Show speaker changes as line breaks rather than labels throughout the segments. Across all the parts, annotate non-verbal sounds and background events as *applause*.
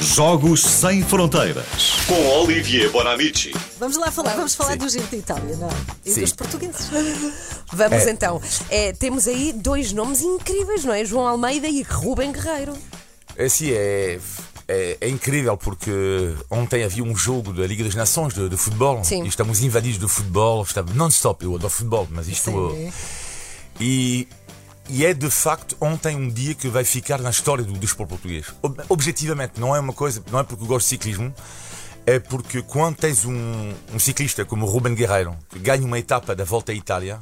Jogos Sem Fronteiras com Olivier Bonamici.
Vamos lá falar, vamos falar
sim.
do Giro de Itália, não? é? E
Sim.
dos portugueses.
Vamos
É.
então. É, temos aí dois nomes incríveis, não é? João Almeida e Rubem Guerreiro.
Esse é, é, é incrível porque ontem havia um jogo da Liga das Nações de, de futebol
Sim.
e estamos invadidos de futebol, estamos non-stop. Eu adoro futebol, mas isto.
Sim.
E, e é de facto ontem um dia que vai ficar na história do desporto português. Ob- Objetivamente, não é uma coisa, não é porque eu gosto de ciclismo, é porque quando tens um, um ciclista como o Ruben Guerreiro, que ganha uma etapa da Volta à Itália,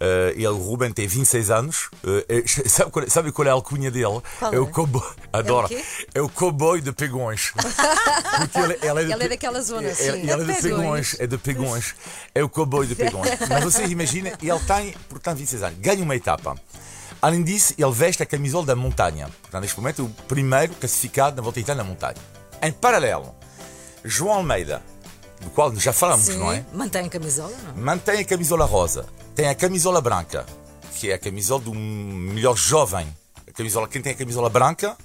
eh, ele, o Ruben, tem 26 anos. é- *laughs* sabe, qual, sabe qual é a alcunha dele?
Qual
é
é?
o cowboy. Adoro.
quê?
É o cowboy de Pegões. *laughs* Porque ele, ele é, de
Ele é daquela zona,
é-
sim.
Ele, ele é de
Pegões.
Pegões. É de Pegões. É o cowboy de Pegões. *laughs* Mas você imagina, ele tem, portanto, 26 anos. Ganha uma etapa. Além disso, ele veste a camisola da montanha. Portanto, neste momento, é o primeiro classificado na volta Itália na montanha. Em paralelo, João Almeida, do qual já falamos,
Sim.
não é?
Mantém camisola, não?
Mantém a camisola rosa. Tem a camisola branca, que é a camisola do melhor jovem. A camisola, quem tem a camisola branca, a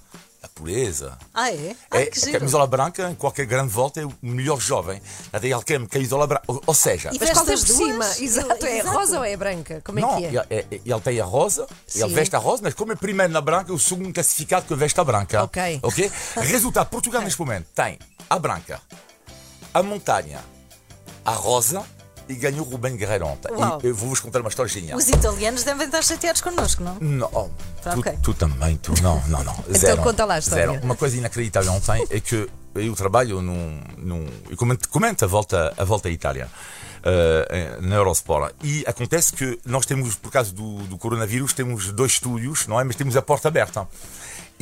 pureza.
Ah, é? Ah,
É,
que
a camisola branca, em qualquer grande volta, é o melhor jovem. Tem alguém camisola branca. Ou, seja,
E
Mas qual é por
as
cima? Exato, é
Exato.
rosa ou é branca? Como é
não,
que é?
ele, é- ele tem a rosa, ele
Sim.
veste a rosa, mas como é primeiro na branca, é o segundo classificado que veste a branca.
Ok.
Ok? *laughs* Resultado: Portugal neste momento tem a branca, a montanha, a rosa e ganhou o Rubem Guerreiro ontem.
Uau.
E eu vou-vos contar uma história genial.
Os italianos devem estar chateados connosco, não?
Não,
Tá
tu,
ok.
tu também, tu não, não, não. *laughs* Zero.
conta lá a história.
Zero. Uma coisa inacreditável ontem é que eu trabalho num. num eu comento, comento a, volta, a volta à Itália. eh, na Eurosport e acontece que nós temos, por causa do, do coronavírus, temos dois estúdios, não é? Mas temos a porta aberta.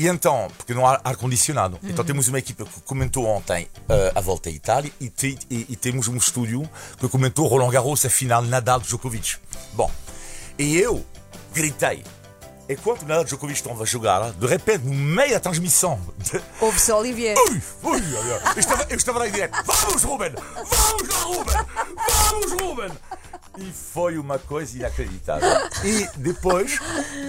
E então, porque não há ar-condicionado, então temos uma equipa que comentou ontem eh, a volta à Itália e, te- e- e temos um estúdio que comentou Roland Garros, a final Nadal Djokovic. Bom, e eu gritei. Enquanto Nadal Djokovic estava a jogar, de repente, no meio da transmissão, de...
Ouve-se Olivier.
Ui, ui. Eu, estava, eu estava lá em direto. Vamos, Ruben! Vamos, Ruben! Vamos, Ruben! E foi uma coisa inacreditável. E depois,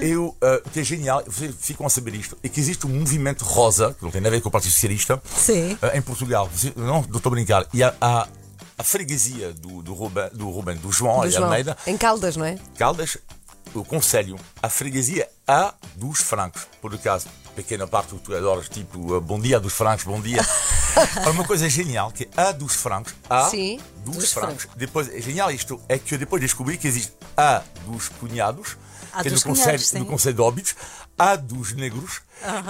eu, o que é genial, vocês ficam a saber isto, é que existe um movimento rosa, que não tem nada a ver com o Partido Socialista,
Sim.
ah, em Portugal. Não, não estou a brincar. E a, a, a freguesia do, do, Ruben, do Ruben, do João,
Do João.
Almeida,
Em Caldas, não é?
Caldas, o Conselho, a freguesia A dos Francos. Por acaso, pequena parte que tu adoras, tipo uh, Bom Dia dos Francos, Bom Dia. *laughs* Há uma coisa genial que é A dos Francos, A
Sim,
dos,
dos
Francos. Depois, é genial isto, é que eu depois descobri que existe A dos Cunhados,
A
que é do Conselho,
Cunhados,
do Conselho de Óbidos, A dos Negros,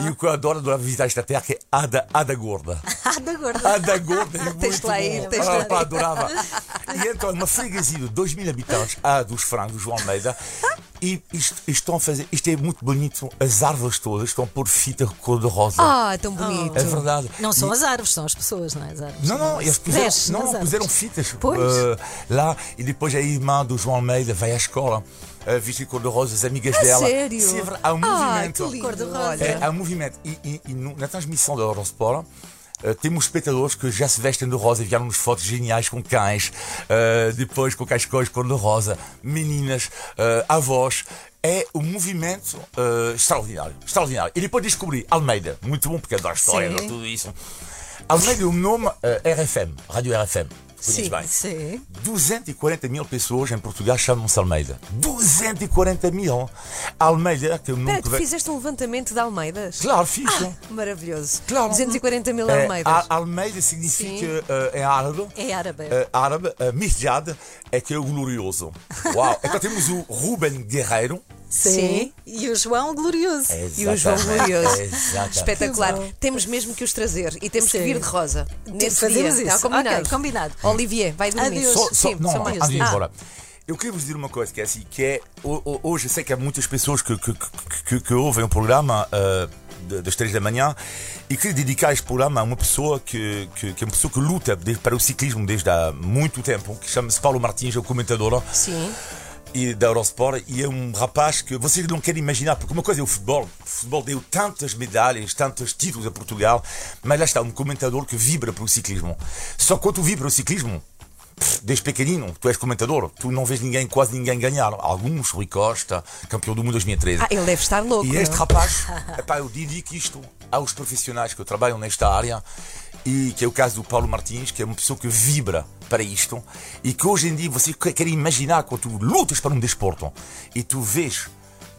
e o que eu adoro, adoro visitar esta terra, que é A da, Gorda. *laughs*
Ah, da gorda.
A da gorda é *laughs*
Tens
muito
lá aí,
bom.
tens
Ah,
lá
pá,
aí.
adorava. *laughs* E então, uma freguesia de 2 mil habitantes, a dos frangos, João Almeida, e isto, estão a fazer, isto é muito bonito, as árvores todas estão a pôr fita cor-de-rosa.
Ah, tão bonito.
é verdade.
Não são
E-
as árvores, são as pessoas, não é? As árvores.
não, não, eles puseram, não, puseram fitas eh, lá e depois a irmã do João Almeida vai à escola uh, vestida de cor-de-rosa, as amigas
A
dela.
sério?
Sim, é há um
Ah,
movimento.
que lindo.
Cor-de-rosa.
olha.
É, há um movimento. E, e- e na transmissão da Eurosport. eh, temos espectadores que já se vestem de rosa, enviaram-nos fotos geniais com cães, eh, depois com cascóis cor-de-rosa, meninas, eh, avós. É um movimento eh, extraordinário, extraordinário. E depois descobri Almeida, muito bom, porque adoro a história, adoro tudo isso. Almeida, o nome RFM, Rádio RFM.
Sim,
bem?
Sim.
240 mil pessoas em Portugal chamam-se Almeida. 240 mil. Almeida, que eu
Espera,
nunca
tu
ve-
fizeste um levantamento de Almeidas?
Claro, fiz.
Maravilhoso.
Claro.
240 mil
É,
Almeidas.
a- Almeida significa eh, em árabe.
É árabe.
eh, árabe, uh, Misjad é que é o glorioso. *laughs* Uau! Então temos o Ruben Guerreiro.
Sim. E o João Glorioso.
E o João
Exatamente,
Glorioso.
exatamente.
Espetacular.
Que.
Temos mesmo que os trazer e temos que
Sim.
vir de rosa. Nesse
Fazemos
dia.
isso.
Está combinado.
Ok, combinado.
Olivier, vai dormir.
Adeus.
Só, só,
Sim,
não,
só
antes de ir
Ah,
embora. Eu queria vos dizer uma coisa que é assim, que é ho- ho- hoje eu sei que há muitas pessoas que, que, que, que- que ouvem o programa de- das três da manhã e queria dedicar este programa a uma pessoa que, que, que é uma pessoa que luta para o ciclismo desde há muito tempo, que chama-se Paulo Martins, é o comentador
Sim.
E da Eurosport e é um rapaz que vocês não querem imaginar, porque uma coisa é o futebol. O futebol deu tantas medalhas, tantos títulos a Portugal, mas lá está um comentador que vibra para o ciclismo. Só que quando tu vibra o ciclismo, desde pequenino, tu és comentador, tu não vês ninguém, quase ninguém ganhar. Alguns, Rui Costa, campeão do mundo 2013.
Ah, ele deve estar louco.
E este
não?
rapaz, epá, eu dedico isto aos profissionais que trabalham nesta área e que é o caso do Paulo Martins, que é uma pessoa que vibra para isto e que hoje em dia você quer imaginar quando tu lutas para um desporto e tu vês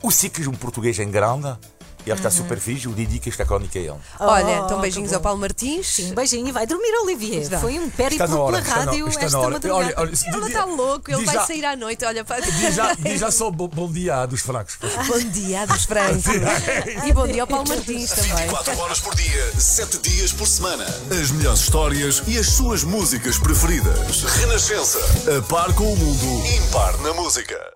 o ciclismo português em grande ele está super fixe, eu dedico esta crónica a ele.
Olha,
Oh,
então
que
beijinhos ao Paulo Martins.
Sim, beijinho e vai dormir, Olivier.
Está.
Foi um périplo
na hora,
pela
está na,
rádio
está
esta
na hora.
madrugada.
Olha, olha,
Ele está louco, ele
diz
vai
já-
sair à noite. Olha, para...
Diz já, diz já só bo- bom dia dos fracos.
Bom dia dos francos. *laughs* e bom dia ao Paulo Martins também.
24 horas por dia, 7 dias por semana. As melhores histórias e as suas músicas preferidas. Renascença. A par com o mundo, impar na música.